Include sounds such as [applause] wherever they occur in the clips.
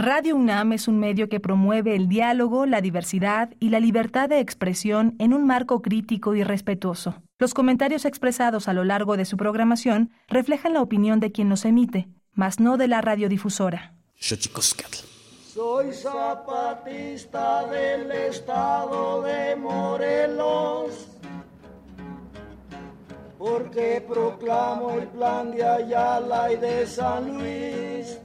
Radio UNAM es un medio que promueve el diálogo, la diversidad y la libertad de expresión en un marco crítico y respetuoso. Los comentarios expresados a lo largo de su programación reflejan la opinión de quien los emite, mas no de la radiodifusora. Soy zapatista del estado de Morelos, porque proclamo el plan de Ayala y de San Luis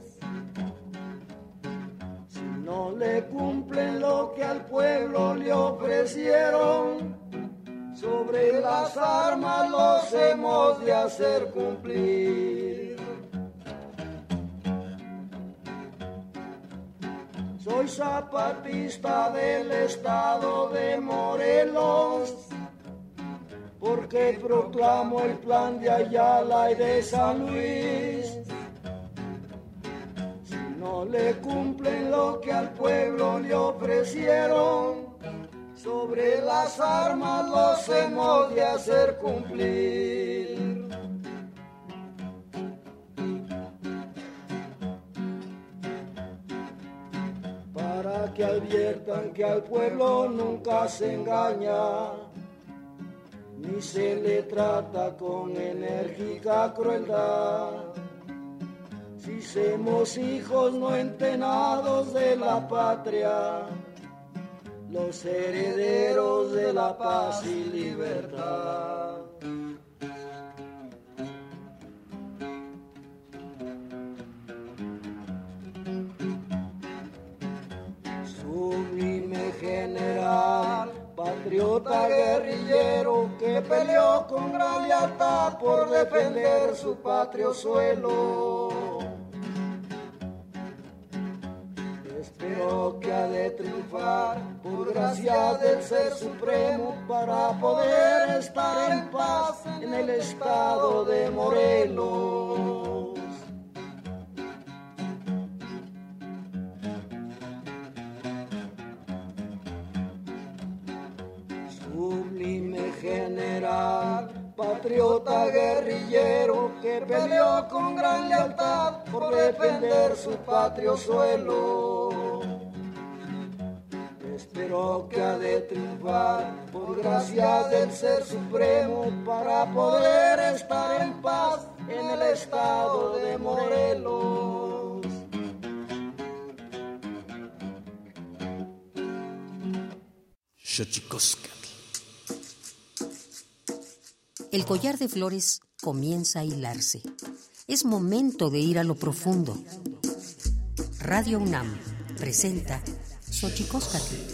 no le cumplen lo que al pueblo le ofrecieron. Sobre las armas los hemos de hacer cumplir. Soy zapatista del estado de Morelos, porque proclamo el plan de Ayala y de San Luis no le cumplen lo que al pueblo le ofrecieron. Sobre las armas los hemos de hacer cumplir. Para que adviertan que al pueblo nunca se engaña, ni se le trata con enérgica crueldad si somos hijos no entenados de la patria, los herederos de la paz y libertad. Sublime general, patriota guerrillero que peleó con gran lealtad por defender su patrio suelo del Ser Supremo para poder estar en paz en el estado de Morelos. Sublime general, patriota guerrillero que peleó con gran lealtad por defender su patrio suelo gracia del Ser Supremo para poder estar en paz en el estado de Morelos. El collar de flores comienza a hilarse. Es momento de ir a lo profundo. Radio UNAM presenta Xochicóscatl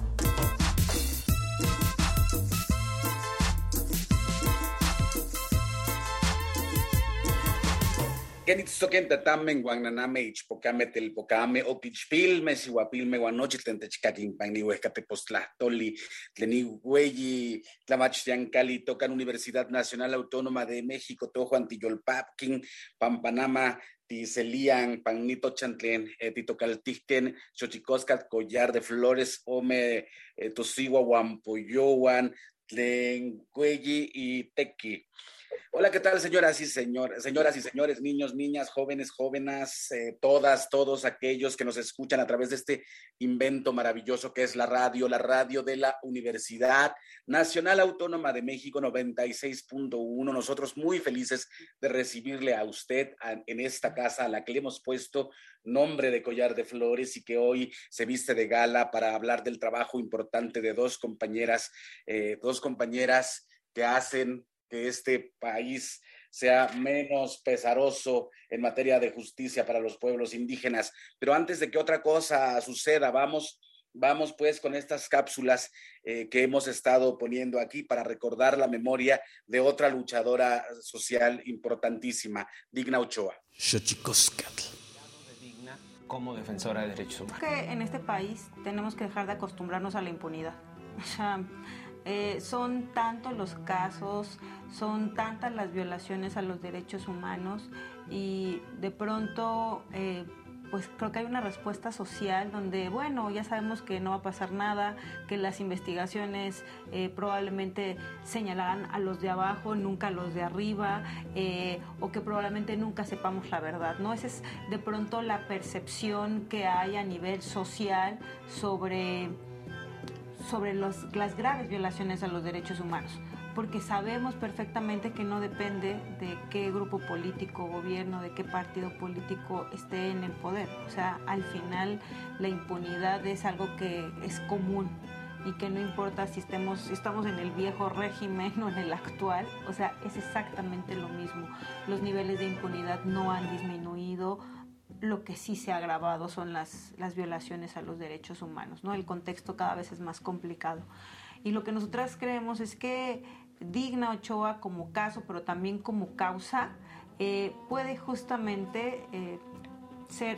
Kenitzoken tatamen guananame ichpocame telpocame oquichpilme sihuapilme guanochi tlen techcaquinpan nihuescatepostlahtoli tlen ihueyi tlamachtiancali tocan Universidad Nacional Autónoma de México tojo Tiyolpapkin Pampanama Tiselian, Panito Chantlen, eh, Titocaltiquen, Xochicoscat, Collar de Flores, Ome, eh, Tosiwa, Wampoyowan, Tlen, y Tequi. Hola, ¿qué tal, señoras y señores, señoras y señores, niños, niñas, jóvenes, jóvenes, eh, todas, todos aquellos que nos escuchan a través de este invento maravilloso que es la radio, la radio de la Universidad Nacional Autónoma de México 96.1. Nosotros muy felices de recibirle a usted en esta casa a la que le hemos puesto nombre de collar de flores y que hoy se viste de gala para hablar del trabajo importante de dos compañeras, eh, dos compañeras que hacen que este país sea menos pesaroso en materia de justicia para los pueblos indígenas. Pero antes de que otra cosa suceda, vamos, vamos pues con estas cápsulas eh, que hemos estado poniendo aquí para recordar la memoria de otra luchadora social importantísima, Digna Ochoa. como defensora de derechos humanos. Que en este país tenemos que dejar de acostumbrarnos a la impunidad. [laughs] O sea, eh, son tantos los casos, son tantas las violaciones a los derechos humanos y de pronto eh, pues creo que hay una respuesta social donde, bueno, ya sabemos que no va a pasar nada, que las investigaciones eh, probablemente señalarán a los de abajo, nunca a los de arriba, o que probablemente nunca sepamos la verdad, ¿no? Esa es de pronto la percepción que hay a nivel social sobre, sobre las graves violaciones a los derechos humanos porque sabemos perfectamente que no depende de qué grupo político, gobierno, de qué partido político esté en el poder. O sea, al final la impunidad es algo que es común y que no importa si estemos, estamos en el viejo régimen o en el actual, o sea, es exactamente lo mismo. Los niveles de impunidad no han disminuido, lo que sí se ha agravado son las, las violaciones a los derechos humanos, ¿no? El contexto cada vez es más complicado. Y lo que nosotras creemos es que Digna Ochoa como caso, pero también como causa, eh, puede justamente eh, ser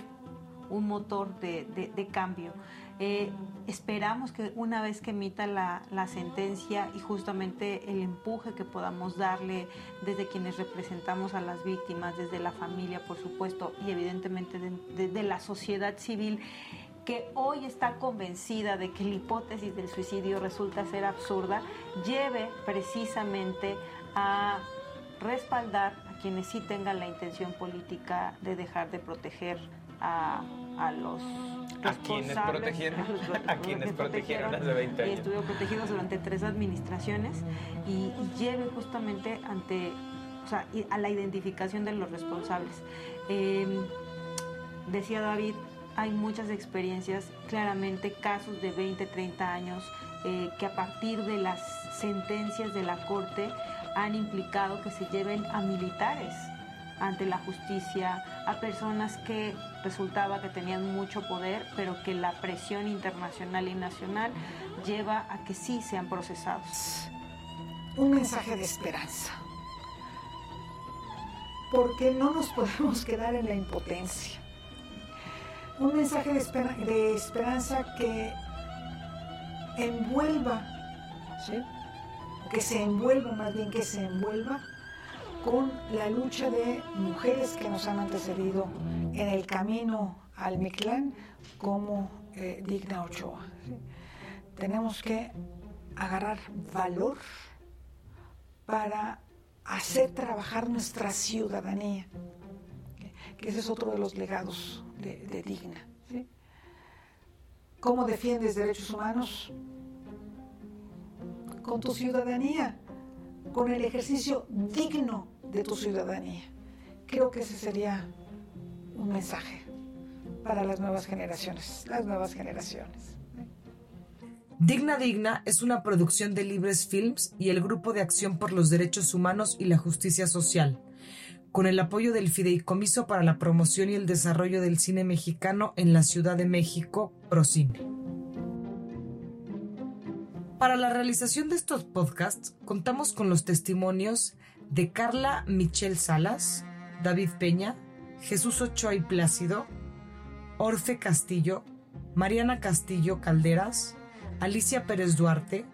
un motor de, cambio. Eh, esperamos que una vez que emita la, sentencia y justamente el empuje que podamos darle desde quienes representamos a las víctimas, desde la familia, por supuesto, y evidentemente de la sociedad civil, que hoy está convencida de que la hipótesis del suicidio resulta ser absurda, lleve precisamente a respaldar a quienes sí tengan la intención política de dejar de proteger a, los a quienes protegieron a, quienes protegieron hace 20 años. Y estuvieron protegidos durante tres administraciones y, lleve justamente ante o sea, a la identificación de los responsables. Em, decía David, hay muchas experiencias, claramente casos de 20, 30 años, eh, que a partir de las sentencias de la Corte han implicado que se lleven a militares ante la justicia, a personas que resultaba que tenían mucho poder, pero que la presión internacional y nacional lleva a que sí sean procesados. Un mensaje de esperanza, porque no nos podemos quedar en la impotencia. Un mensaje de, esperanza que envuelva, que se envuelva, más bien que se envuelva con la lucha de mujeres que nos han antecedido en el camino al Mictlán como eh, Digna Ochoa. Tenemos que agarrar valor para hacer trabajar nuestra ciudadanía, que ese es otro de los legados de, digna. ¿Cómo defiendes derechos humanos? Con tu ciudadanía, con el ejercicio digno de tu ciudadanía. Creo que ese sería un mensaje para las nuevas generaciones, las nuevas generaciones. Digna Digna es una producción de Libres Films y el Grupo de Acción por los Derechos Humanos y la Justicia Social con el apoyo del Fideicomiso para la Promoción y el Desarrollo del Cine Mexicano en la Ciudad de México, Procine. Para la realización de estos podcasts contamos con los testimonios de Carla Michelle Salas, David Peña, Jesús Ochoa y Plácido, Orfe Castillo, Mariana Castillo Calderas, Alicia Pérez Duarte,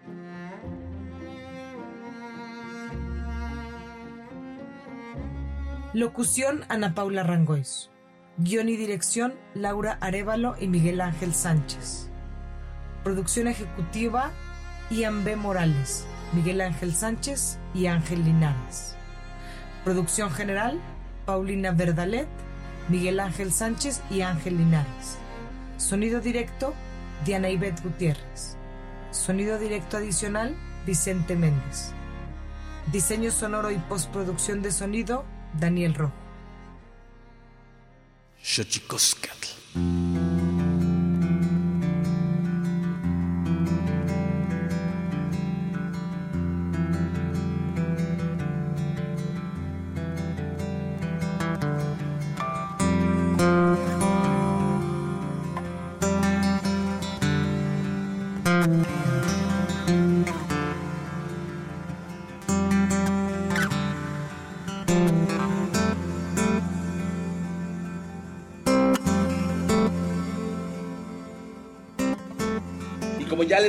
Locución Ana Paula Rangois. Guión y dirección Laura Arevalo y Miguel Ángel Sánchez. Producción ejecutiva Ian B. Morales, Miguel Ángel Sánchez y Ángel Linares. Producción general Paulina Verdalet, Miguel Ángel Sánchez y Ángel Linares. Sonido directo Diana Ivette Gutiérrez. Sonido directo adicional Vicente Méndez. Diseño sonoro y postproducción de sonido Daniel Rojo.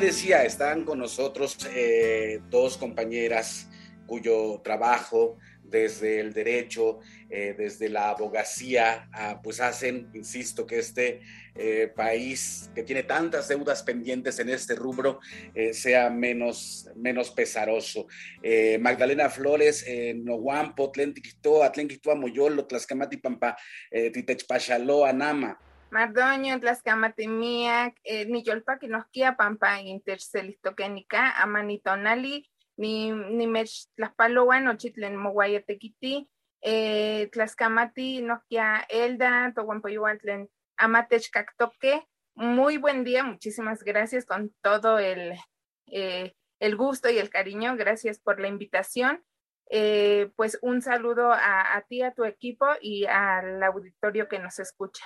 Decía, están con nosotros eh, dos compañeras cuyo trabajo desde el derecho, eh, desde la abogacía, ah, pues hacen, insisto, que este eh, país que tiene tantas deudas pendientes en este rubro sea menos, menos pesaroso. Magdalena Flores, Nohuampo, Tlentikito, Atlenquito, Moyolo, Tlaxcamati, Pampa, Titechpachalo, Anama. Mardoño, Tlaxcamatimiac, eh, Niyolpaquinosquia, Pampa, Intercelistoquenica, Amanitonali, ni, ni mech Tlaxpaloan, Ochitlen Moguayatequiti, eh, Tlaxcamati, Nosquia Elda, Tohuampoyuantlen, Amatech Cactoque. Muy buen día, muchísimas gracias con todo el, eh, el gusto y el cariño. Gracias por la invitación. Eh, pues un saludo a ti, a tu equipo y al auditorio que nos escucha.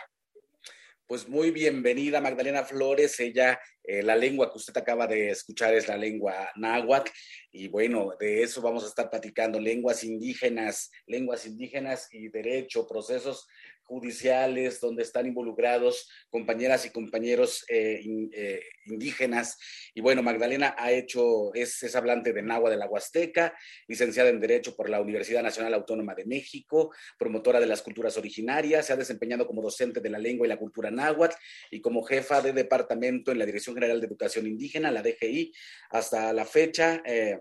Pues muy bienvenida Magdalena Flores, ella, eh, la lengua que usted acaba de escuchar es la lengua náhuatl. Y bueno, de eso vamos a estar platicando, lenguas indígenas, lenguas indígenas y derecho, procesos judiciales donde están involucrados compañeras y compañeros eh, eh, indígenas. Y bueno, Magdalena ha hecho, es, es hablante de Nahua de la Huasteca, licenciada en Derecho por la Universidad Nacional Autónoma de México, promotora de las culturas originarias, se ha desempeñado como docente de la lengua y la cultura náhuatl y como jefa de departamento en la Dirección General de Educación Indígena, la DGI, hasta la fecha. Eh,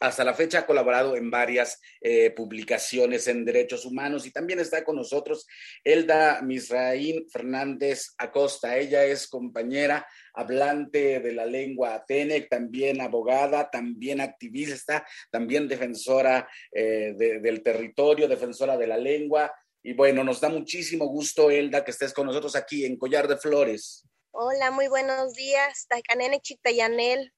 hasta la fecha ha colaborado en varias eh, publicaciones en derechos humanos y también está con nosotros Elda Misraín Fernández Acosta. Ella es compañera hablante de la lengua Atenec, también abogada, también activista, también defensora eh, del territorio, defensora de la lengua. Y bueno, nos da muchísimo gusto, Elda, que estés con nosotros aquí en Collar de Flores. Hola, muy buenos días. Takanene Chictayanel,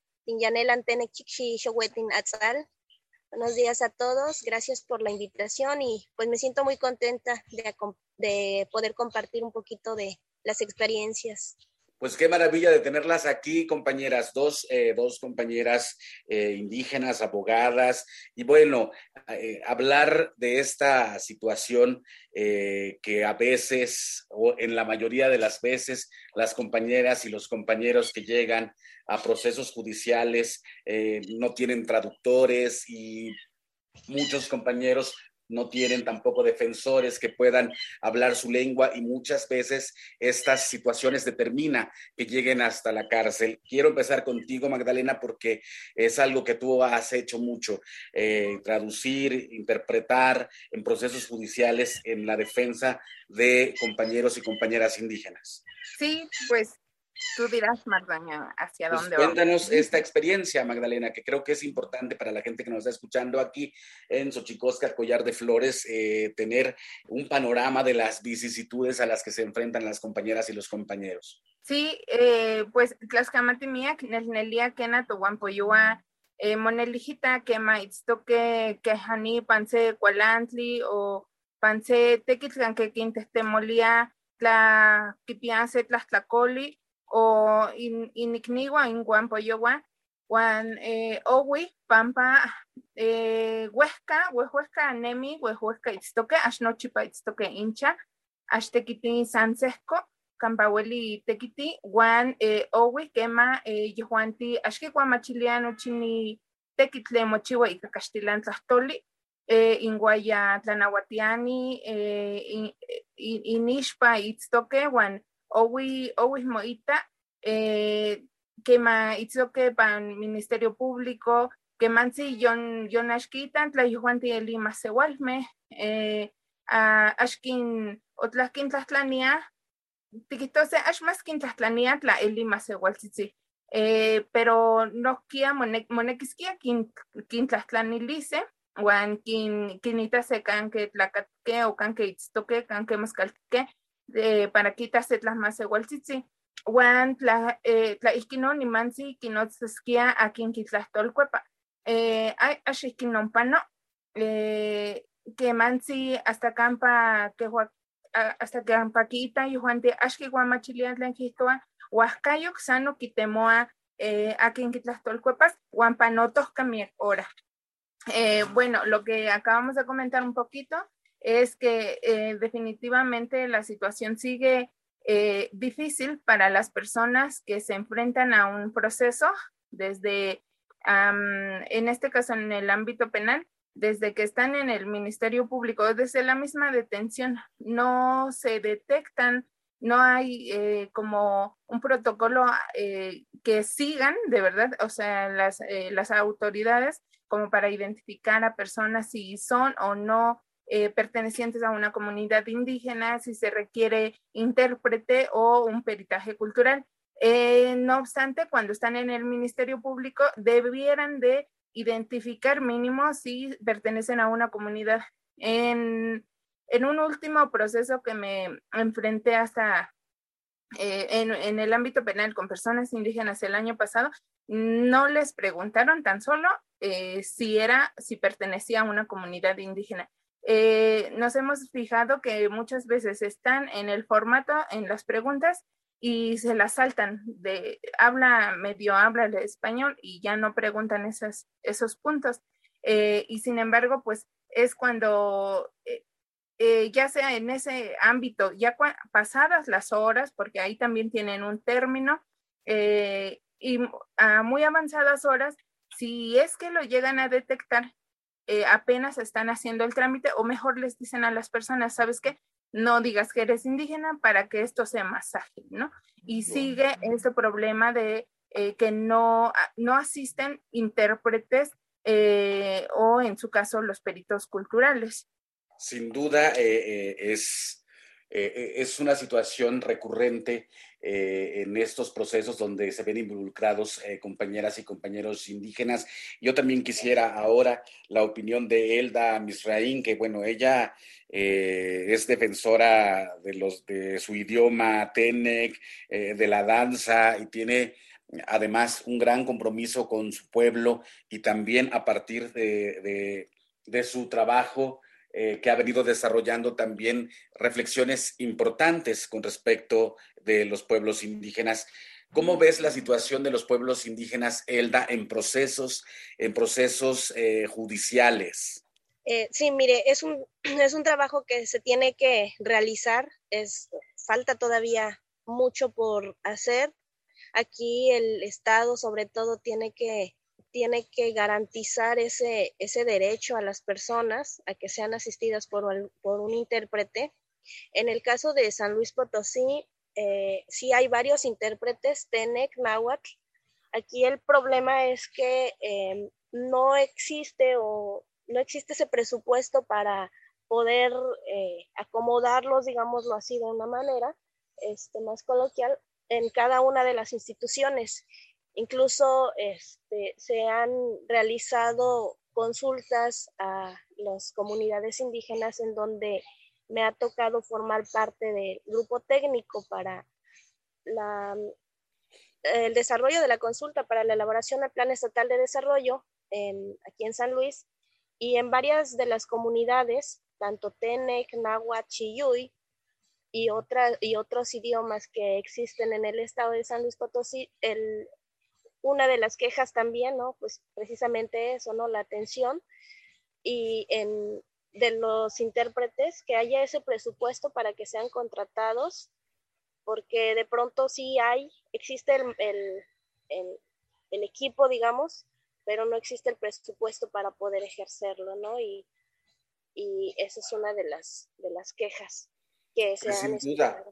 Buenos días a todos, gracias por la invitación y pues me siento muy contenta de poder compartir un poquito de las experiencias. Pues qué maravilla de tenerlas aquí, compañeras, dos, eh, dos compañeras eh, indígenas, abogadas, y bueno, eh, hablar de esta situación que a veces, o en la mayoría de las veces, las compañeras y los compañeros que llegan a procesos judiciales no tienen traductores y muchos compañeros no tienen tampoco defensores que puedan hablar su lengua y muchas veces estas situaciones determinan que lleguen hasta la cárcel. Quiero empezar contigo, Magdalena, porque es algo que tú has hecho mucho, eh, traducir, interpretar en procesos judiciales en la defensa de compañeros y compañeras indígenas. Sí, pues Tú dirás, Magdalena, hacia pues dónde Cuéntanos esta experiencia, Magdalena, que creo que es importante para la gente que nos está escuchando aquí en Xochicosca, Collar de Flores, eh, tener un panorama de las vicisitudes a las que se enfrentan las compañeras y los compañeros. Sí, eh, pues Tlaxcamatimiac, Nelnelia, Kena, Tohuampoyua, eh, Monelijita, Kema, Itztoque, Kehani, Panse, Cualantli, o Panse, Tequitlán, que Quintestemolia, Tla, Kipianse, Tlacoli, o in, inikniwa in Guampoyowa, Juan eh, Owi, Pampa, eh, Huesca, Huesca Nemi, Huesca Itztoque, Ashnochipa Itztoque Incha, Ashtequiti Sansesco, Campaweli Tequiti, Juan eh, Owi, Quema, eh, Yohuanti, Ashki Guamachiliano Chini, Tequitle Mochiwa y Castilan Tlastoli, Inguaya Tlanahuatiani, in, in, Inishpa Itztoque, Juan owi owi moita eh, que ma que pan ministerio público que mansi yon yon ashkitan tla yuanti elima sewalme eh, a ashkin otlaskin tlatlania tikitose ashmaskin tlatlania tla elima sewaltzitzi eh, pero no kia monekiskia kin kin tlatlanilice wan kin kinita se kanke tlakatke o kanke itztoke kanke maskalke eh, para quitarse las más igual sí Juan tla eh, tla iskino ni mansi kino tskia akin kitlastol cuepa eh ay ashikinon pano eh que mansi hasta campa que hasta que ampaquita y Juan de ashki guamachilia tlen kistoa huascayo sano quitemoa eh, akin kitlastol cuepas Juan panotos camier hora. Eh, bueno, lo que acabamos de comentar un poquito es que eh, definitivamente la situación sigue eh, difícil para las personas que se enfrentan a un proceso desde, en este caso en el ámbito penal, desde que están en el Ministerio Público, desde la misma detención, no se detectan, no hay eh, como un protocolo que sigan de verdad, o sea, las, las autoridades como para identificar a personas si son o no pertenecientes a una comunidad indígena, si se requiere intérprete o un peritaje cultural. no obstante, cuando están en el Ministerio Público, debieran de identificar mínimo si pertenecen a una comunidad. En, en un último proceso que me enfrenté hasta eh, en, en, el ámbito penal con personas indígenas el año pasado, no les preguntaron tan solo eh, si era, si pertenecía a una comunidad indígena. Eh, nos hemos fijado que muchas veces están en el formato, en las preguntas, y se las saltan de habla medio habla el español y ya no preguntan esas, esos puntos. Eh, y sin embargo, pues es cuando eh, eh, ya sea en ese ámbito, ya pasadas las horas, porque ahí también tienen un término, y a muy avanzadas horas, si es que lo llegan a detectar, apenas están haciendo el trámite o mejor les dicen a las personas, ¿sabes qué? no digas que eres indígena para que esto sea más ágil, ¿no? Y sigue ese problema de eh, que no, ah, no asisten intérpretes eh, o en su caso los peritos culturales. Sin duda eh, es eh, eh, es una situación recurrente eh, en estos procesos donde se ven involucrados compañeras y compañeros indígenas. Yo también quisiera ahora la opinión de Elda Misraín, que bueno, ella es defensora de, los, de su idioma, Tenec, de la danza y tiene además un gran compromiso con su pueblo y también a partir de, de su trabajo eh, que ha venido desarrollando también reflexiones importantes con respecto de los pueblos indígenas. ¿Cómo ves la situación de los pueblos indígenas, Elda, en procesos, en procesos eh, judiciales? Eh, sí, mire, es un, [clears throat] es un trabajo que se tiene que realizar. Es, falta todavía mucho por hacer. Aquí el Estado, sobre todo, tiene que tiene que garantizar ese, ese derecho a las personas a que sean asistidas por, un intérprete. En el caso de San Luis Potosí, eh, sí hay varios intérpretes, TENEC, NAWAT. Aquí el problema es que em, no existe o no existe ese presupuesto para poder eh, acomodarlos, digámoslo así, de una manera este, más coloquial en cada una de las instituciones. Incluso este, se han realizado consultas a las comunidades indígenas en donde me ha tocado formar parte del grupo técnico para el desarrollo de la consulta para la elaboración del Plan Estatal de Desarrollo aquí en San Luis. Y en varias de las comunidades, tanto Tenec, Náhuatl, Chiyuy y, y otros idiomas que existen en el estado de San Luis Potosí, el, una de las quejas también, ¿no? Pues precisamente eso, ¿no? La atención y en, de los intérpretes, que haya ese presupuesto para que sean contratados, porque de pronto sí hay, existe el, el, el, equipo, digamos, pero no existe el presupuesto para poder ejercerlo, ¿no? Y, y esa es una de las, de las quejas que se han Sin duda,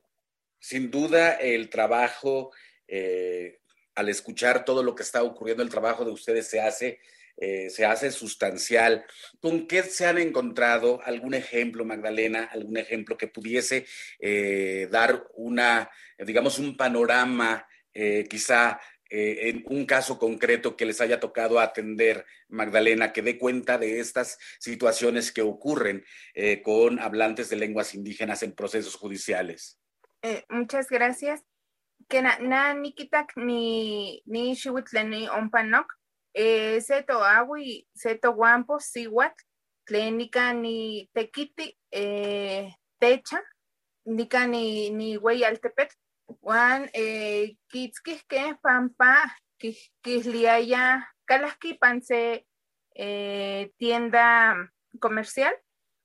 sin duda el trabajo eh, al escuchar todo lo que está ocurriendo, el trabajo de ustedes se hace, eh, se hace sustancial. ¿Con qué se han encontrado? ¿Algún ejemplo, Magdalena? ¿Algún ejemplo que pudiese eh, dar una, digamos, un panorama, eh, quizá en un caso concreto que les haya tocado atender, Magdalena, que dé cuenta de estas situaciones que ocurren con hablantes de lenguas indígenas en procesos judiciales? muchas gracias que na, nikitak ni ni xihuitleni ompanok eh, seto awi seto guampo siwat tlen nika ni tekiti eh, techa nika ni ni wey altepet wan eh, kitzkihke pampa kisliaya kalahki panse eh, tienda comercial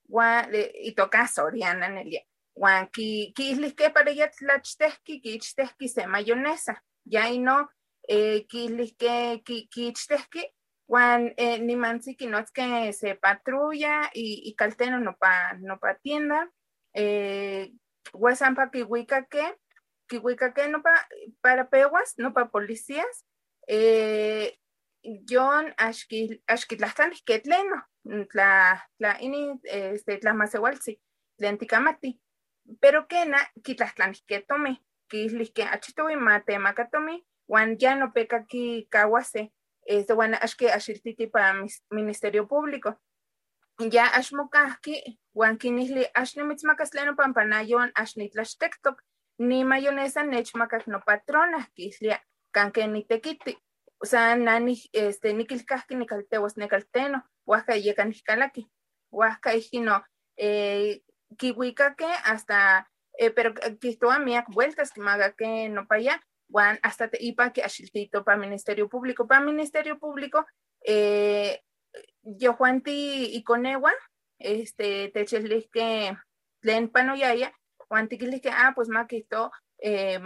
wan itoka soriana nelia Juan ki kislihke para ya tlachtehki kichtehki se mayonesa. Ya y no kislihke ki kichtehki Juan eh, ni que no es que se patrulla y, y calteno no pa no pa tienda. Eh, huesampa kiwika que kiwika que no pa para peguas no pa policías. Eh, John ashkil ashkitlastan que tleno la la ini este la masewalsi lentikamati pero que na kitlastan que tome kislis que achitowi mate makatomi wan ya no peca ki kawase este bueno ashke ashiltiti para ministerio público. Ya ashmokahki wan kinihli ashnimitzmakasleno pampanayon ashnitlaxtektok ni mayonesa nechmakak no patrona kislia kanke nitekiti. O sea nani este nikilkahki nikaltewas nekalteno huasca yekan kalaki huasca hijino eh, kiwikake hasta eh, pero kistoa miak vueltas que maga que no para allá Juan hasta te ipa que ashiltito para Ministerio Público. Para Ministerio Público, eh, yo Juan ti y conewa, este, te que len panoyaya, Juan ti que ah, pues maquito, eh,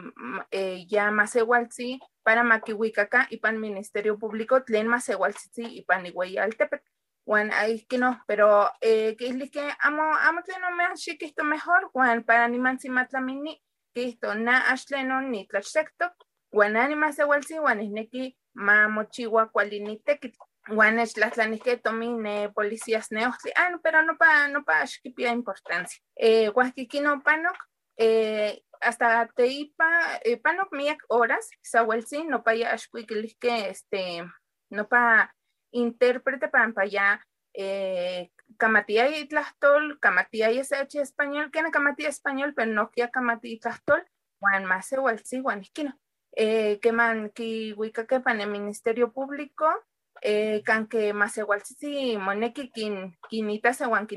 eh, ya más igual sí, para maquihuicaca y el Ministerio Público, tlen más igual sí y para Iguayaltepec. Juan, ahí que no, pero eh, que es que amo, amo que no me así que esto mejor, Juan, para ni man si matlamini, Kisto na ashleno ni tlachtektok, wan anima sewalsi wan ihneki ma mochiwa kuali nitekitl. Wan echtlahtlanihke tomi ne policías neohtli. Ah, no, pero no pa, no pa xkipia importancia. Eh, no panok, eh, hasta teipa, eh, panok miak horas, sawelsi, no pa ya que este, no pa intérprete para ya eh, Camatía y Tlastol, Camatía y SH español, que en Camatía español, pero no que Camatía y Tlastol, Juan Mase, sí, Juan Esquino. Eh, que man, que huica que el Ministerio Público, eh, can que más igual sí, moneki, quien, quinita se Juan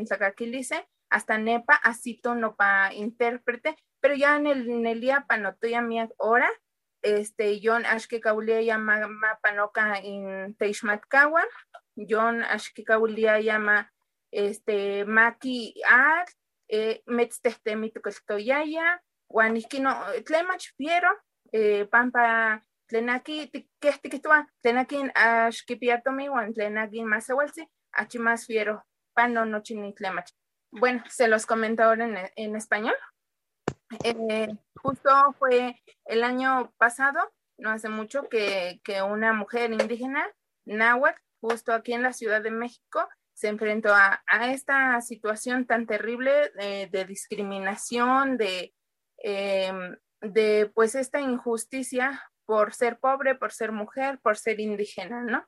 dice, hasta nepa, así no pa intérprete, pero ya en el, en día panotoya mi hora, este, John Ashke Kaulia llama panoca en Teixmatkawa, John Ashke Kaulia llama este, maki ar, eh, metztehtemi tukeltoyaya, wan ihkino, tlemach fiero, eh, pampa tlenaki tikehtikihtoa, tlenakin axkipiatomi wan tlenakin masewalsi, achi más fiero, pan no nochi ni tlemach. Bueno, se los comento ahora en, en español. Eh, justo fue el año pasado, no hace mucho, que, que una mujer indígena, náhuatl, justo aquí en la Ciudad de México, se enfrentó a, esta situación tan terrible de, discriminación, de, em, de pues esta injusticia por ser pobre, por ser mujer, por ser indígena, ¿no?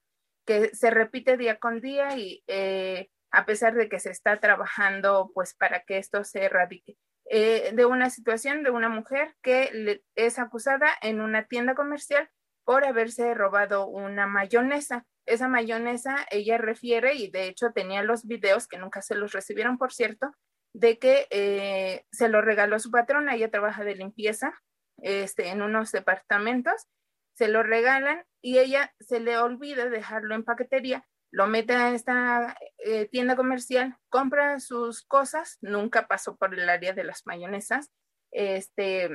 Que se repite día con día y eh, a pesar de que se está trabajando pues para que esto se erradique. Eh, de una situación de una mujer que es acusada en una tienda comercial por haberse robado una mayonesa. Esa mayonesa, ella refiere, y de hecho tenía los videos que nunca se los recibieron, por cierto, de que eh, se lo regaló su patrona, ella trabaja de limpieza este, en unos departamentos, se lo regalan y ella se le olvida dejarlo en paquetería, lo mete a esta eh, tienda comercial, compra sus cosas, nunca pasó por el área de las mayonesas, este,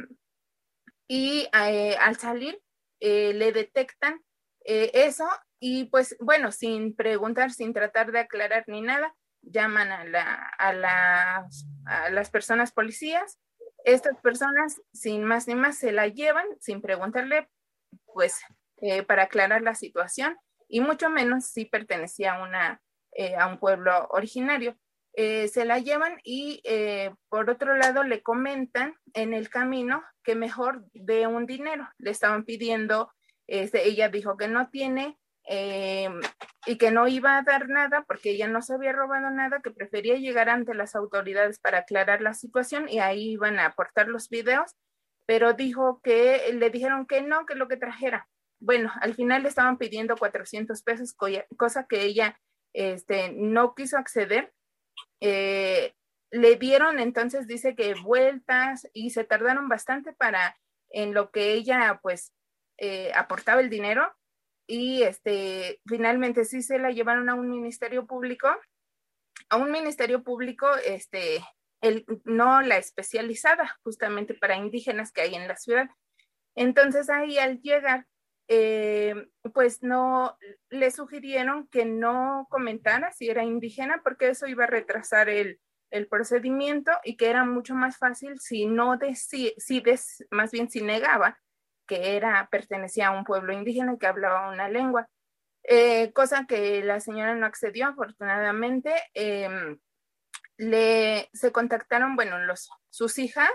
y eh, al salir le detectan eso y pues bueno, sin preguntar, sin tratar de aclarar ni nada, llaman a, la, a, las, a las personas policías. Estas personas, sin más ni más, se la llevan sin preguntarle, pues, eh, para aclarar la situación y mucho menos si pertenecía a, una, eh, a un pueblo originario. Eh, se la llevan y por otro lado le comentan en el camino que mejor dé un dinero. Le estaban pidiendo, este, ella dijo que no tiene, y que no iba a dar nada porque ella no se había robado nada, que prefería llegar ante las autoridades para aclarar la situación y ahí iban a aportar los videos, pero dijo que le dijeron que no, que lo que trajera. Bueno, al final le estaban pidiendo 400 pesos, cosa que ella este, no quiso acceder. Eh, le dieron entonces, dice que vueltas y se tardaron bastante para en lo que ella pues eh, aportaba el dinero y este, finalmente sí se la llevaron a un ministerio público, a un ministerio público, este, el, no la especializada justamente para indígenas que hay en la ciudad. Entonces ahí al llegar, eh, pues no le sugirieron que no comentara si era indígena porque eso iba a retrasar el, el procedimiento y que era mucho más fácil si no decía, si más bien si negaba que era pertenecía a un pueblo indígena y que hablaba una lengua. Eh, cosa que la señora no accedió afortunadamente. Em, le, se contactaron, bueno, los, sus hijas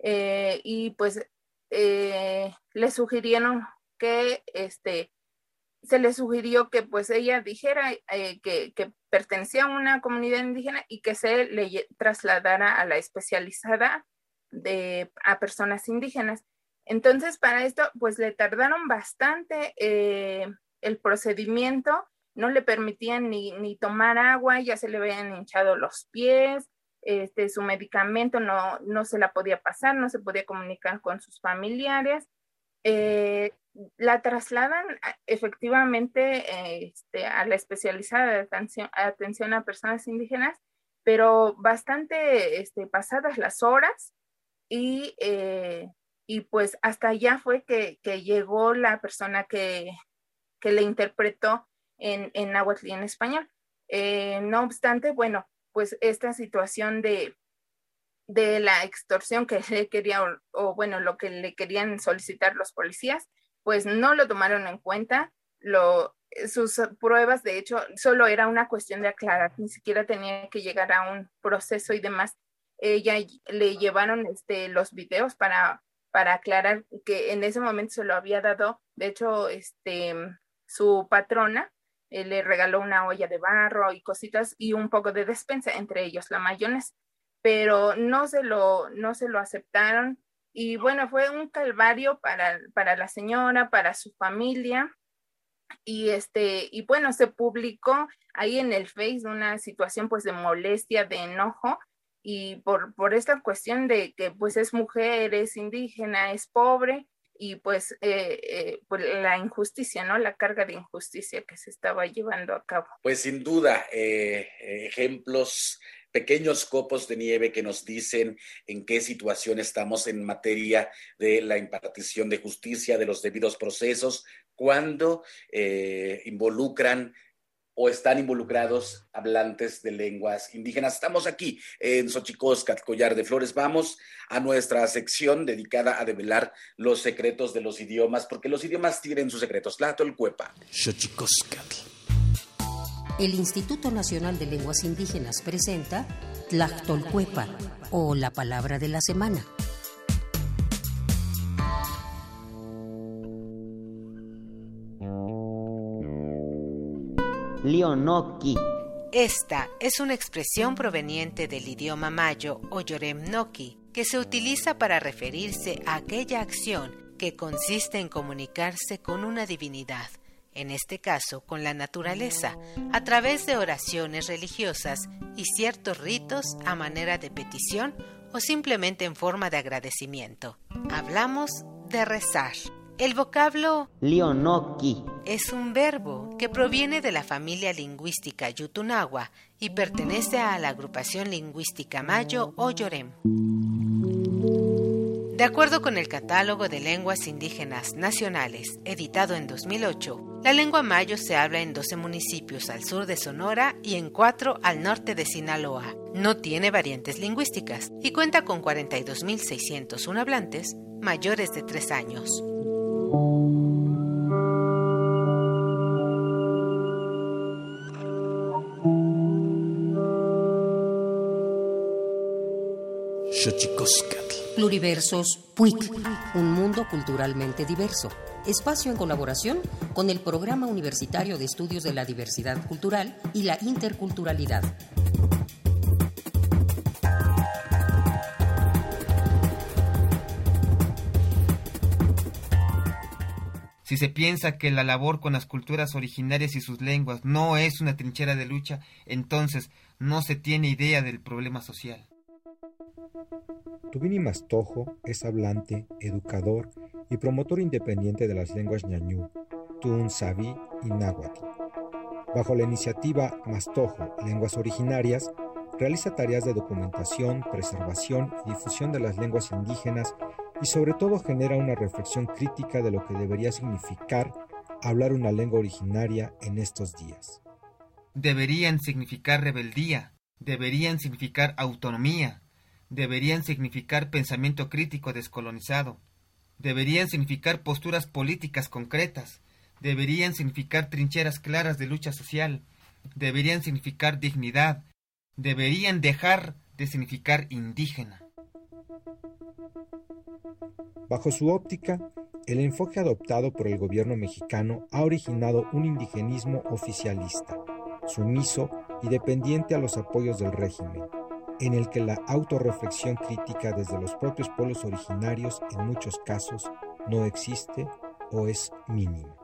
eh, y pues le sugirieron que este, se le sugirió que pues ella dijera que, que, pertenecía a una comunidad indígena y que se le trasladara a la especializada de, a personas indígenas. Entonces, para esto, pues le tardaron bastante eh, el procedimiento, no le permitían ni, ni, tomar agua, ya se le habían hinchado los pies, este, su medicamento no, no se la podía pasar, no se podía comunicar con sus familiares. Eh, la trasladan efectivamente este, a la especializada de atención, atención, a personas indígenas, pero bastante este, pasadas las horas y, eh, y pues hasta allá fue que, que llegó la persona que, que le interpretó en, en náhuatl y en español. Eh, no obstante, bueno, pues esta situación de, de la extorsión que [laughs] le quería, o, bueno, lo que le querían solicitar los policías, pues no lo tomaron en cuenta. Lo, sus pruebas, de hecho, solo era una cuestión de aclarar, ni siquiera tenía que llegar a un proceso y demás. Ella le llevaron este, los videos para, para aclarar que en ese momento se lo había dado, de hecho, este, su patrona eh, le regaló una olla de barro y cositas y un poco de despensa, entre ellos la mayonesa, pero no se lo, no se lo aceptaron y bueno, fue un calvario para, para la señora, para su familia. Y este, y bueno, se publicó ahí en el Face una situación pues de molestia, de enojo, y por, por esta cuestión de que pues es mujer, es indígena, es pobre, y pues, eh, eh, pues la injusticia, ¿no? La carga de injusticia que se estaba llevando a cabo. Pues sin duda, eh, ejemplos pequeños copos de nieve que nos dicen en qué situación estamos en materia de la impartición de justicia, de los debidos procesos, cuando eh, involucran o están involucrados hablantes de lenguas indígenas. Estamos aquí en Xochicóscat, Collar de Flores. Vamos a nuestra sección dedicada a develar los secretos de los idiomas, porque los idiomas tienen sus secretos. Cuepa. Xochicóscat. El Instituto Nacional de Lenguas Indígenas presenta Tlactolcuepa o la palabra de la semana. Leonoki. Esta es una expresión proveniente del idioma mayo o yoremnoki que se utiliza para referirse a aquella acción que consiste en comunicarse con una divinidad en este caso con la naturaleza, a través de oraciones religiosas y ciertos ritos a manera de petición o simplemente en forma de agradecimiento. Hablamos de rezar. El vocablo Leonoki es un verbo que proviene de la familia lingüística Yutunagua y pertenece a la agrupación lingüística Mayo o Yorem. De acuerdo con el Catálogo de Lenguas Indígenas Nacionales, editado en 2008, la lengua mayo se habla en 12 municipios al sur de Sonora y en 4 al norte de Sinaloa. No tiene variantes lingüísticas y cuenta con 42.601 hablantes mayores de 3 años. Pluriversos PUIC, un mundo culturalmente diverso. Espacio en colaboración con el Programa Universitario de Estudios de la Diversidad Cultural y la Interculturalidad. Si se piensa que la labor con las culturas originarias y sus lenguas no es una trinchera de lucha, entonces no se tiene idea del problema social. Tubini Mastojo es hablante, educador y promotor independiente de las lenguas ñañú, tun, sabi y náhuatl. Bajo la iniciativa Mastojo, Lenguas Originarias, realiza tareas de documentación, preservación y difusión de las lenguas indígenas y sobre todo genera una reflexión crítica de lo que debería significar hablar una lengua originaria en estos días. Deberían significar rebeldía, deberían significar autonomía, deberían significar pensamiento crítico descolonizado, deberían significar posturas políticas concretas, deberían significar trincheras claras de lucha social, deberían significar dignidad, deberían dejar de significar indígena. Bajo su óptica, el enfoque adoptado por el gobierno mexicano ha originado un indigenismo oficialista, sumiso y dependiente a los apoyos del régimen, en el que la autorreflexión crítica desde los propios pueblos originarios en muchos casos no existe o es mínima.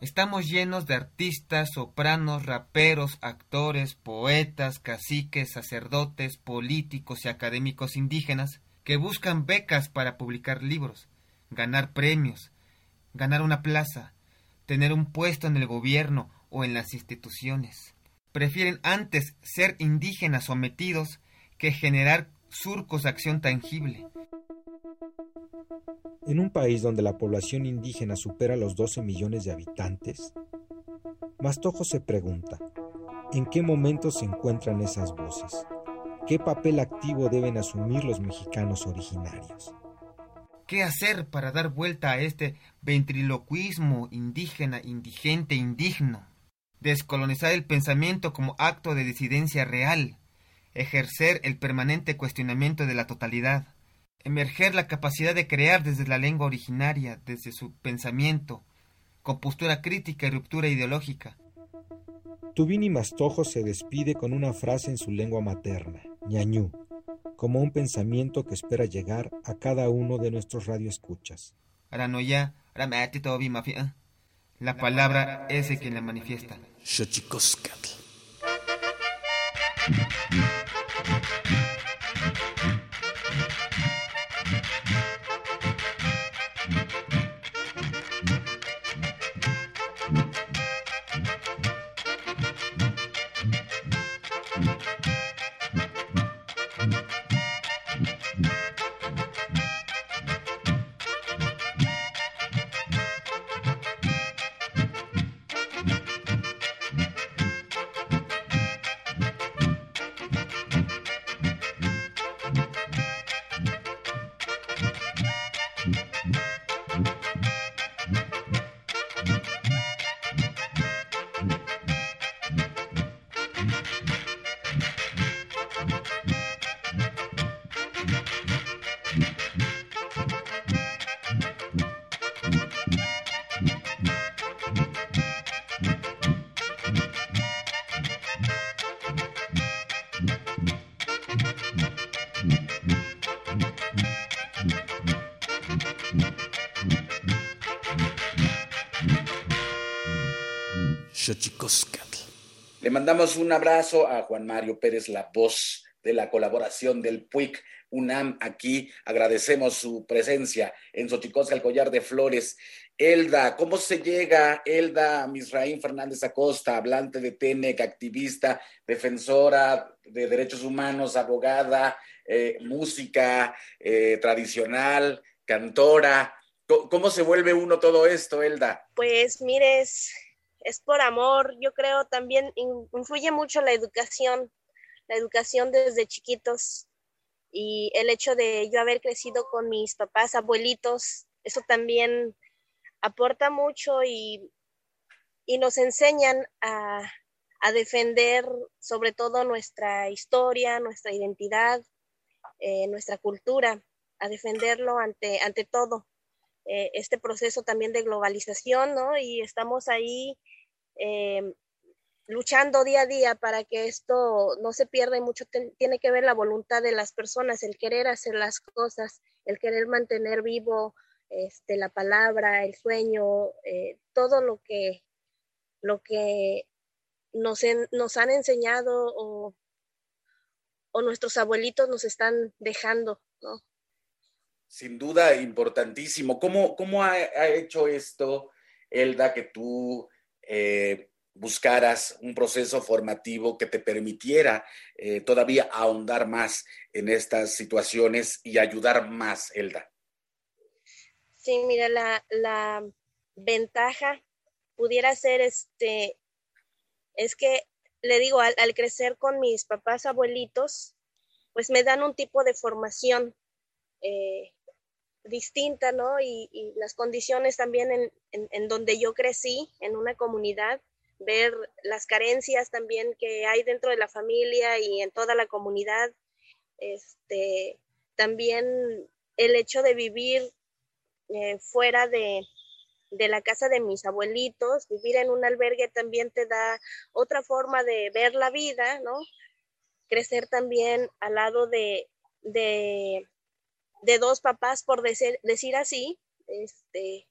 Estamos llenos de artistas, sopranos, raperos, actores, poetas, caciques, sacerdotes, políticos y académicos indígenas que buscan becas para publicar libros, ganar premios, ganar una plaza, tener un puesto en el gobierno o en las instituciones. Prefieren antes ser indígenas sometidos que generar surcos de acción tangible. En un país donde la población indígena supera los 12 millones de habitantes, Mastojo se pregunta, ¿en qué momento se encuentran esas voces? ¿Qué papel activo deben asumir los mexicanos originarios? ¿Qué hacer para dar vuelta a este ventriloquismo indígena, indigente, indigno? Descolonizar el pensamiento como acto de disidencia real, ejercer el permanente cuestionamiento de la totalidad, emerger la capacidad de crear desde la lengua originaria, desde su pensamiento, con postura crítica y ruptura ideológica. Tubini Mastojo se despide con una frase en su lengua materna ñañú, como un pensamiento que espera llegar a cada uno de nuestros radioescuchas. La palabra es el quien la manifiesta. Le mandamos un abrazo a Juan Mario Pérez, la voz de la colaboración del PUIC UNAM aquí. Agradecemos su presencia en Xochicosca, el collar de flores. Elda, ¿cómo se llega? Elda Misraín Fernández Acosta, hablante de TENEC, activista, defensora de derechos humanos, abogada, eh, música eh, tradicional, cantora. ¿Cómo se vuelve uno todo esto, Elda? Pues mires, es por amor, yo creo también influye mucho la educación, la educación desde chiquitos y el hecho de yo haber crecido con mis papás, abuelitos, eso también aporta mucho y, y nos enseñan a, a, defender sobre todo nuestra historia, nuestra identidad, eh, nuestra cultura, a defenderlo ante, ante todo. Eh, este proceso también de globalización, ¿no? Y estamos ahí eh, luchando día a día para que esto no se pierda y mucho tiene que ver la voluntad de las personas, el querer hacer las cosas, el querer mantener vivo este, la palabra, el sueño, eh, todo lo que, lo que nos, nos han enseñado o, o nuestros abuelitos nos están dejando, ¿no? Sin duda importantísimo. ¿Cómo, cómo ha, hecho esto, Elda, que tú eh, buscaras un proceso formativo que te permitiera eh, todavía ahondar más en estas situaciones y ayudar más, Elda? Sí, mira, la, la ventaja pudiera ser este, es que le digo, al, crecer con mis papás abuelitos, pues me dan un tipo de formación eh, distinta, ¿no? Y, las condiciones también en, donde yo crecí, en una comunidad, ver las carencias también que hay dentro de la familia y en toda la comunidad. Este, también el hecho de vivir eh, fuera de, de la casa de mis abuelitos, vivir en un albergue también te da otra forma de ver la vida, ¿no? Crecer también al lado de, de, dos papás, por decir, decir así, este,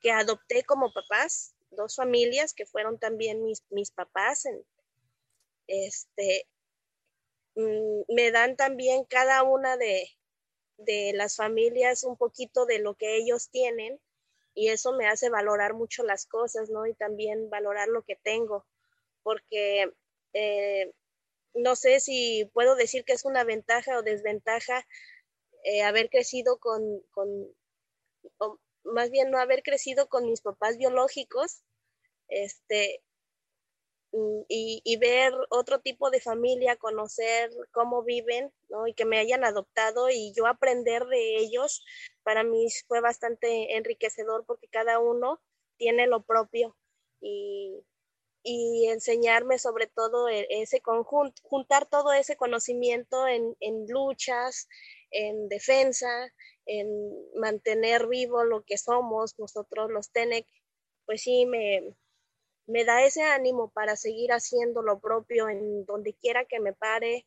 que adopté como papás, dos familias que fueron también mis, mis papás. este, mm, me dan también cada una de, de las familias un poquito de lo que ellos tienen y eso me hace valorar mucho las cosas, ¿no? Y también valorar lo que tengo, porque eh, no sé si puedo decir que es una ventaja o desventaja eh, haber crecido con, con o más bien no haber crecido con mis papás biológicos, este, Mm, y, ver otro tipo de familia, conocer cómo viven, ¿no? Y que me hayan adoptado y yo aprender de ellos, para mí fue bastante enriquecedor porque cada uno tiene lo propio y, y enseñarme sobre todo e, ese conjunto, juntar todo ese conocimiento en, en luchas, en defensa, en mantener vivo lo que somos nosotros los TENEC, pues sí, me, me da ese ánimo para seguir haciendo lo propio en donde quiera que me pare,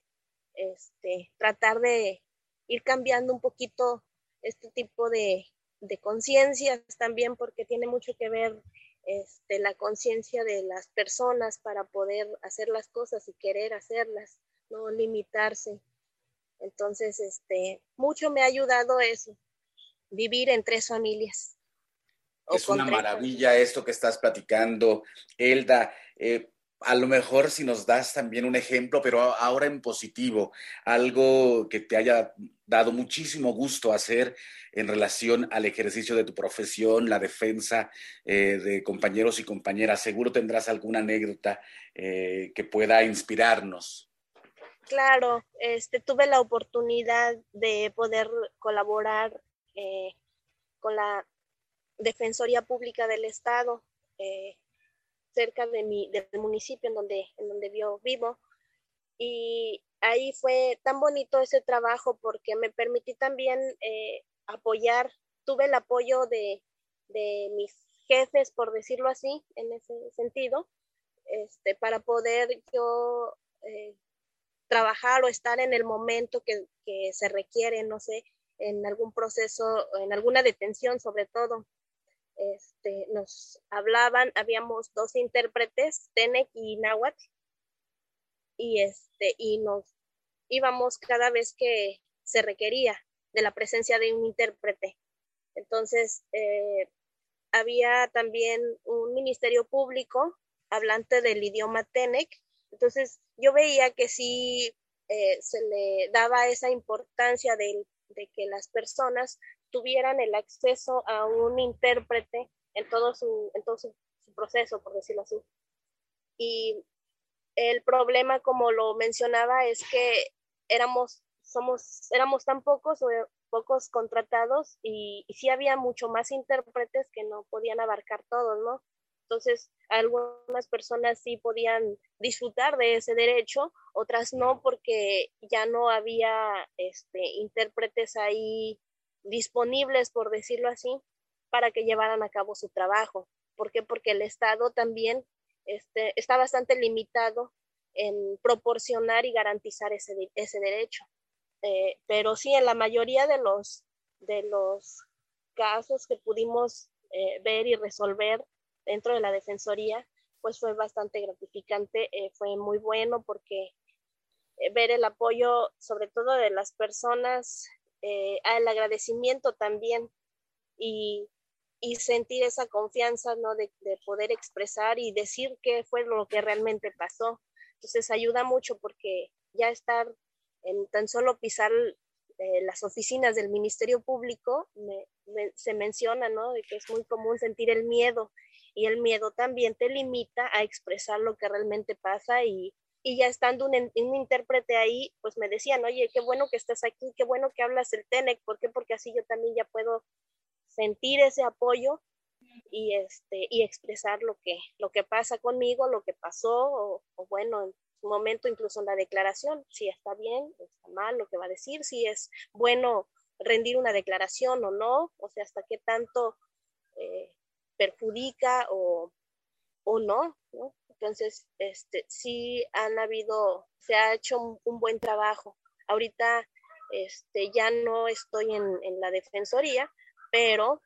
este, tratar de ir cambiando un poquito este tipo de, de conciencias también, porque tiene mucho que ver este, la conciencia de las personas para poder hacer las cosas y querer hacerlas, no limitarse. Entonces, este, mucho me ha ayudado eso, vivir en tres familias. Es una maravilla esto que estás platicando, Elda. Eh, a lo mejor si nos das también un ejemplo, pero ahora en positivo, algo que te haya dado muchísimo gusto hacer en relación al ejercicio de tu profesión, la defensa eh, de compañeros y compañeras. Seguro tendrás alguna anécdota eh, que pueda inspirarnos. Claro, este, tuve la oportunidad de poder colaborar con la Defensoría Pública del Estado, eh, cerca de mi, del municipio en donde, en donde yo vivo. Y ahí fue tan bonito ese trabajo porque me permití también eh, apoyar, tuve el apoyo de, de, mis jefes, por decirlo así, en ese sentido, este, para poder yo eh, trabajar o estar en el momento que, se requiere, no sé, en algún proceso, en alguna detención sobre todo este, nos hablaban, habíamos dos intérpretes, Tenec y Nahuatl, y, este, y nos íbamos cada vez que se requería de la presencia de un intérprete. Entonces, eh, había también un ministerio público hablante del idioma Tenec, entonces yo veía que sí eh, se le daba esa importancia de, que las personas tuvieran el acceso a un intérprete en todo su, en proceso, por decirlo así. Y el problema, como lo mencionaba, es que éramos, somos, éramos tan pocos o pocos contratados y, y sí había mucho más intérpretes que no podían abarcar todos, ¿no? Entonces, algunas personas sí podían disfrutar de ese derecho, otras no, porque ya no había este, intérpretes ahí disponibles, por decirlo así, para que llevaran a cabo su trabajo. ¿Por qué? Porque el Estado también este, está bastante limitado en proporcionar y garantizar ese, ese derecho. Eh, pero sí, en la mayoría de los, de los casos que pudimos eh, ver y resolver dentro de la Defensoría, pues fue bastante gratificante, eh, fue muy bueno porque ver el apoyo sobre todo de las personas eh, al agradecimiento también y, y, sentir esa confianza, ¿no? De, poder expresar y decir qué fue lo que realmente pasó. Entonces ayuda mucho porque ya estar en tan solo pisar las oficinas del Ministerio Público se menciona, ¿no? De que es muy común sentir el miedo y el miedo también te limita a expresar lo que realmente pasa y, y ya estando un, un, intérprete ahí, pues me decían, oye, qué bueno que estás aquí, qué bueno que hablas el TENEC, ¿por qué? Porque así yo también ya puedo sentir ese apoyo y, este, y expresar lo que, lo que pasa conmigo, lo que pasó, o, bueno, en su momento incluso en la declaración, si está bien, está mal lo que va a decir, si es bueno rendir una declaración o no, o sea, hasta qué tanto eh, perjudica o, o no. Entonces, este, sí han habido, se ha hecho un, un buen trabajo. Ahorita este, ya no estoy en, en, la defensoría, pero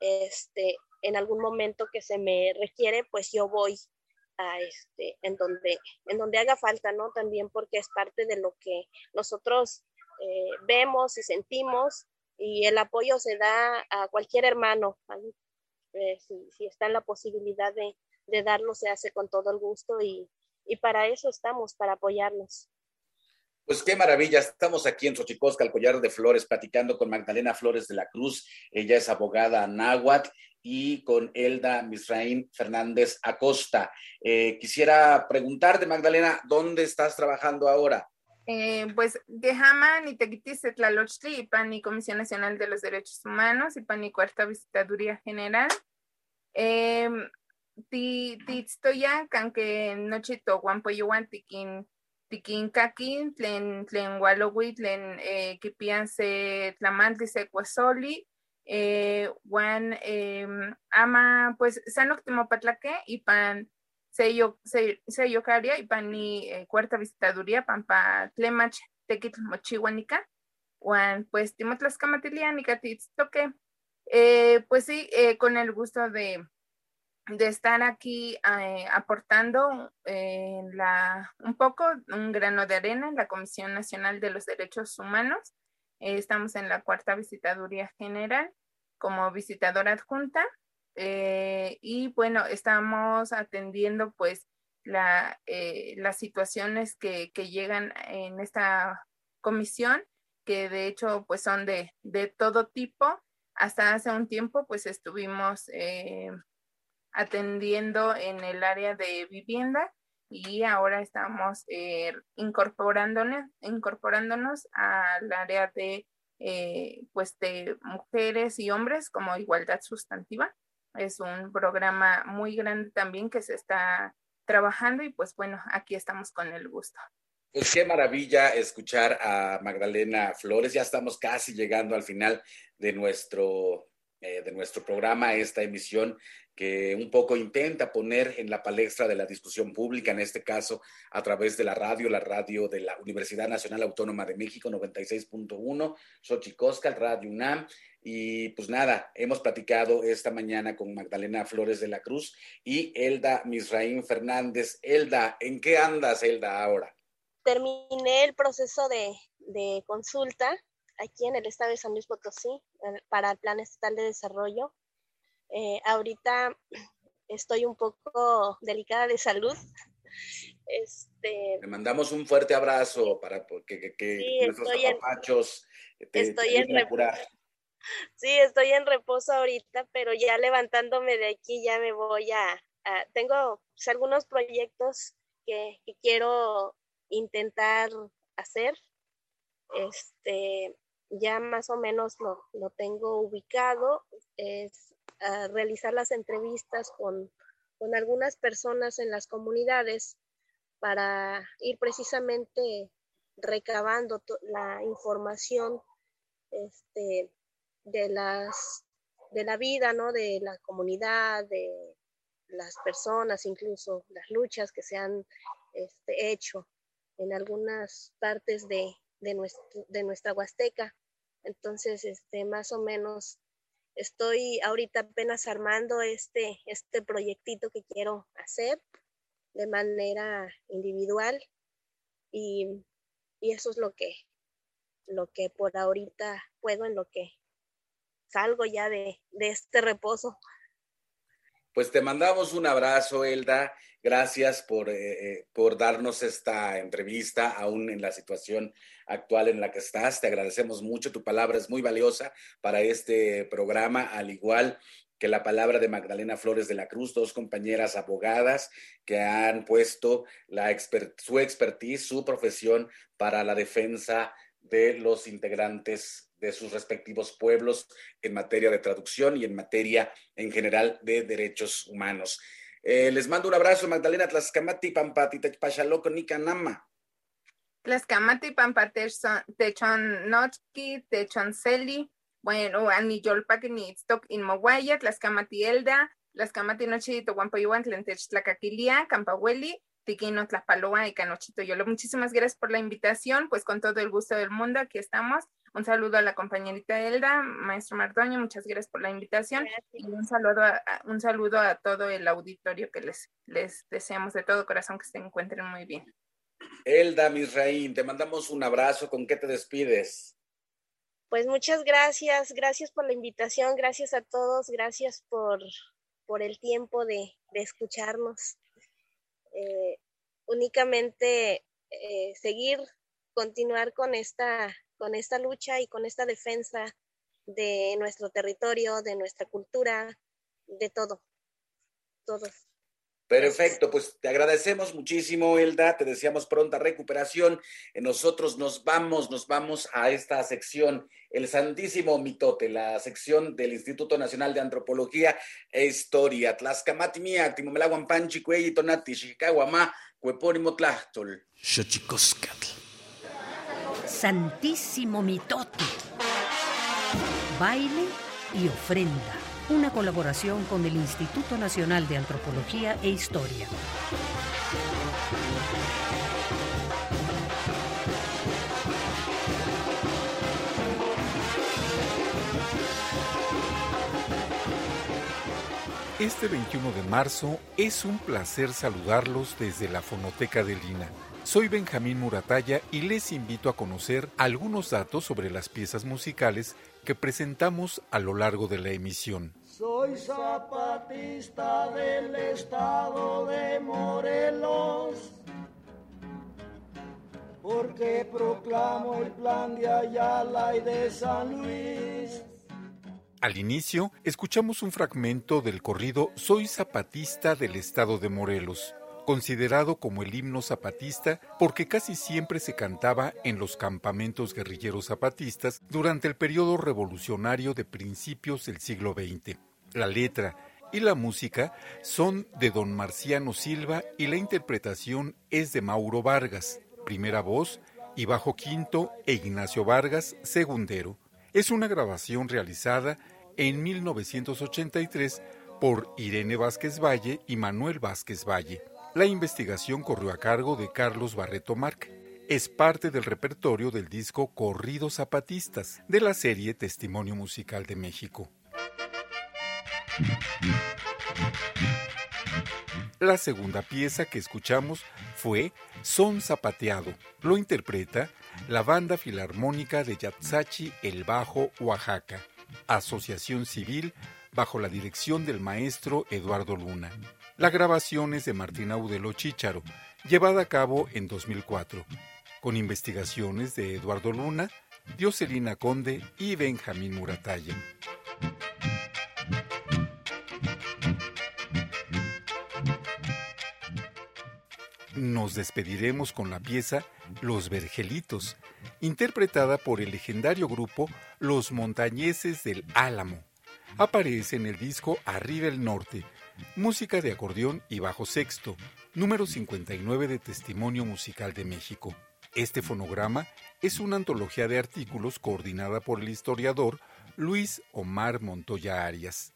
este, en algún momento que se me requiere, pues yo voy a este, en donde, en donde haga falta, ¿no? También porque es parte de lo que nosotros eh, vemos y sentimos y el apoyo se da a cualquier hermano. Eh, si, si, está en la posibilidad de, de, darlo, se hace con todo el gusto y, y para eso estamos, para apoyarnos. Pues qué maravilla, estamos aquí en Xochicosca, el collar de flores, platicando con Magdalena Flores de la Cruz, ella es abogada náhuatl, y con Elda Misraín Fernández Acosta. Eh, quisiera preguntarte, Magdalena, ¿dónde estás trabajando ahora? Eh, pues Gehaman y Tequitistlalochtli y PAN y Comisión Nacional de los Derechos Humanos y PAN y Cuarta Visitaduría General. Eh, ti titztoya kanke noche to guampoyuan tikin tikin kakin tlen tlen walowi tlen eh, kipian se tlamantli se cuesoli eh, wan eh, ama pues sanoctimo patlaque y pan sello sello caria y pan ni eh, cuarta visitaduría pan pa tlemach tequitl mochihuanica wan pues timotlascamatilianica toque eh, pues sí eh, con el gusto de de estar aquí eh, aportando un poco, un grano de arena en la Comisión Nacional de los Derechos Humanos. Estamos en la cuarta visitaduría general como visitadora adjunta y bueno, estamos atendiendo pues la, las situaciones que, que, llegan en esta comisión, que de hecho pues son de, de todo tipo. Hasta hace un tiempo pues estuvimos eh, atendiendo en el área de vivienda y ahora estamos eh, incorporándonos, incorporándonos al área de, eh, pues de mujeres y hombres como igualdad sustantiva. Es un programa muy grande también que se está trabajando y pues bueno, aquí estamos con el gusto. Pues qué maravilla escuchar a Magdalena Flores. Ya estamos casi llegando al final de nuestro, eh, de nuestro programa, esta emisión que un poco intenta poner en la palestra de la discusión pública, en este caso a través de la radio, la radio de la Universidad Nacional Autónoma de México 96.1, Xochicosca, Radio UNAM. Y pues nada, hemos platicado esta mañana con Magdalena Flores de la Cruz y Elda Misraín Fernández. Elda, ¿en qué andas, Elda, ahora? Terminé el proceso de, de consulta aquí en el estado de San Luis Potosí para el Plan Estatal de Desarrollo eh, ahorita estoy un poco delicada de salud. [laughs] Este, Le mandamos un fuerte abrazo para que, que, que sí, nuestros papachos te, estoy te en reposo. [laughs] Sí, estoy en reposo ahorita, pero ya levantándome de aquí ya me voy a... a tengo pues, algunos proyectos que, que, quiero intentar hacer. Este, ya más o menos lo, lo tengo ubicado. Es a realizar las entrevistas con, con algunas personas en las comunidades para ir precisamente recabando la información este, de las de la vida, ¿no? De la comunidad, de las personas, incluso las luchas que se han este, hecho en algunas partes de, de, nuestro, de nuestra Huasteca. Entonces, este, más o menos estoy ahorita apenas armando este, este proyectito que quiero hacer de manera individual y, y, eso es lo que, lo que por ahorita puedo en lo que salgo ya de, de este reposo. Pues te mandamos un abrazo, Elda. Gracias por, eh, eh, por darnos esta entrevista, aún en la situación actual en la que estás. Te agradecemos mucho. Tu palabra es muy valiosa para este programa, al igual que la palabra de Magdalena Flores de la Cruz, dos compañeras abogadas que han puesto su expertise, su profesión para la defensa de los integrantes de sus respectivos pueblos en materia de traducción y en materia en general de derechos humanos. Eh, les mando un abrazo, Magdalena Tlaxcamati, Pampati, Techpachaloco, Nicanama. Tlaxcamati, Techon Nochki, Techon Celi, bueno, ani yolpak ni itztok inmowaya, tlaskamati elda, tlaskamati nochi toguampoyuan tlentech tlacaquilia, campahueli, tiquino tlaspaloa y canochito yolo. Muchísimas gracias por la invitación, pues con todo el gusto del mundo, aquí estamos. Un saludo a la compañerita Elda, maestro Mardoño, muchas gracias por la invitación y un saludo a, un saludo a todo el auditorio que les, les deseamos de todo corazón que se encuentren muy bien. Elda Misraín, te mandamos un abrazo, ¿con qué te despides? Pues muchas gracias, gracias por la invitación, gracias a todos, gracias por, por el tiempo de, de escucharnos. Eh, únicamente eh, seguir, continuar con esta, con esta lucha y con esta defensa de nuestro territorio, de nuestra cultura, de todo, todos. Perfecto, pues te agradecemos muchísimo, Elda, te deseamos pronta recuperación. Nosotros nos vamos, nos vamos a esta sección, el Santísimo Mitote, la sección del Instituto Nacional de Antropología e Historia. Timomelaguan panchi, cuelli, tonati, cuepónimo tlachtol. Santísimo Mitote. Baile y ofrenda una colaboración con el Instituto Nacional de Antropología e Historia. Este 21 de marzo es un placer saludarlos desde la Fonoteca de Lina. Soy Benjamín Murataya y les invito a conocer algunos datos sobre las piezas musicales que presentamos a lo largo de la emisión. Soy zapatista del estado de Morelos, porque proclamo el plan de Ayala y de San Luis. Al inicio, escuchamos un fragmento del corrido Soy zapatista del estado de Morelos considerado como el himno zapatista porque casi siempre se cantaba en los campamentos guerrilleros zapatistas durante el periodo revolucionario de principios del siglo XX. La letra y la música son de don Marciano Silva y la interpretación es de Mauro Vargas, primera voz, y bajo quinto e Ignacio Vargas, segundero. Es una grabación realizada en 1983 por Irene Vázquez Valle y Manuel Vázquez Valle. La investigación corrió a cargo de Carlos Barreto Marc. Es parte del repertorio del disco Corridos Zapatistas de la serie Testimonio Musical de México. La segunda pieza que escuchamos fue Son Zapateado. Lo interpreta la Banda Filarmónica de Yatsachi El Bajo, Oaxaca, asociación civil bajo la dirección del maestro Eduardo Luna. La grabación es de Martín Audelo Chicharo, llevada a cabo en 2004, con investigaciones de Eduardo Luna, Dioselina Conde y Benjamín Muratalla. Nos despediremos con la pieza Los Vergelitos, interpretada por el legendario grupo Los Montañeses del Álamo. Aparece en el disco Arriba el Norte, música de acordeón y bajo sexto, número 59 de Testimonio Musical de México. Este fonograma es una antología de artículos coordinada por el historiador Luis Omar Montoya Arias.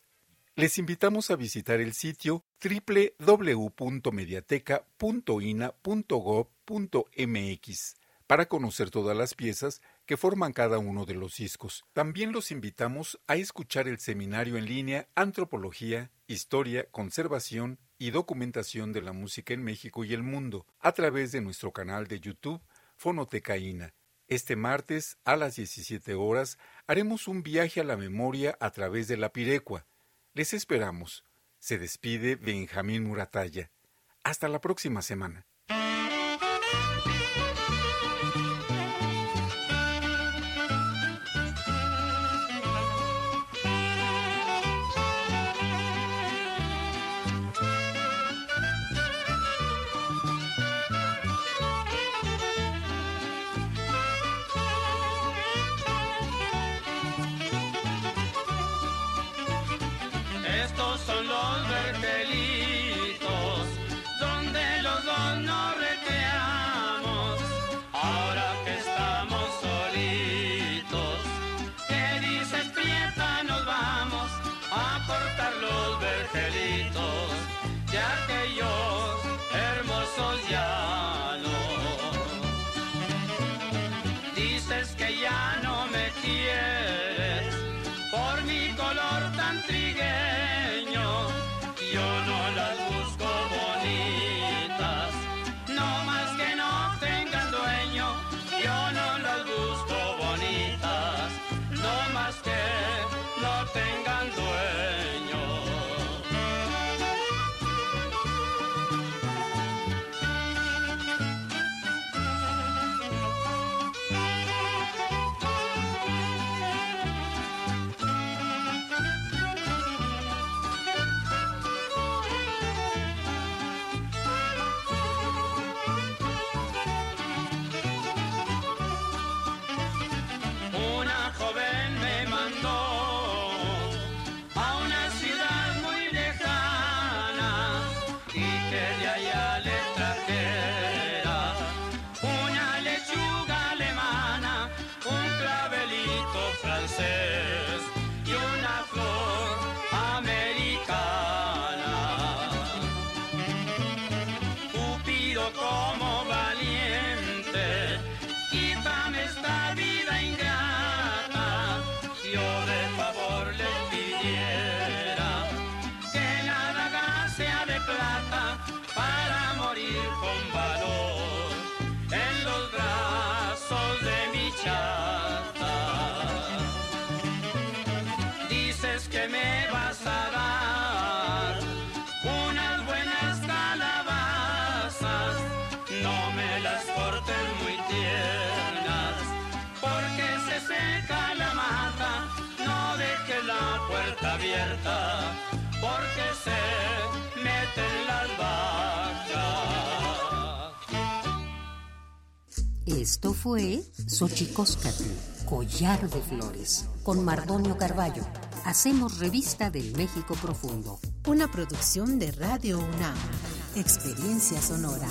Les invitamos a visitar el sitio www.mediateca.ina.gov.mx para conocer todas las piezas que forman cada uno de los discos. También los invitamos a escuchar el seminario en línea Antropología, Historia, Conservación y Documentación de la Música en México y el Mundo a través de nuestro canal de YouTube Fonotecaína. Este martes a las 17 horas haremos un viaje a la memoria a través de la Pirecua. Les esperamos. Se despide Benjamín Murataya. Hasta la próxima semana. Abierta porque se meten las vacas. Esto fue Xochicóscatl, Collar de Flores, con Mardonio Carballo. Hacemos revista del México Profundo. Una producción de Radio UNAM. Experiencia sonora.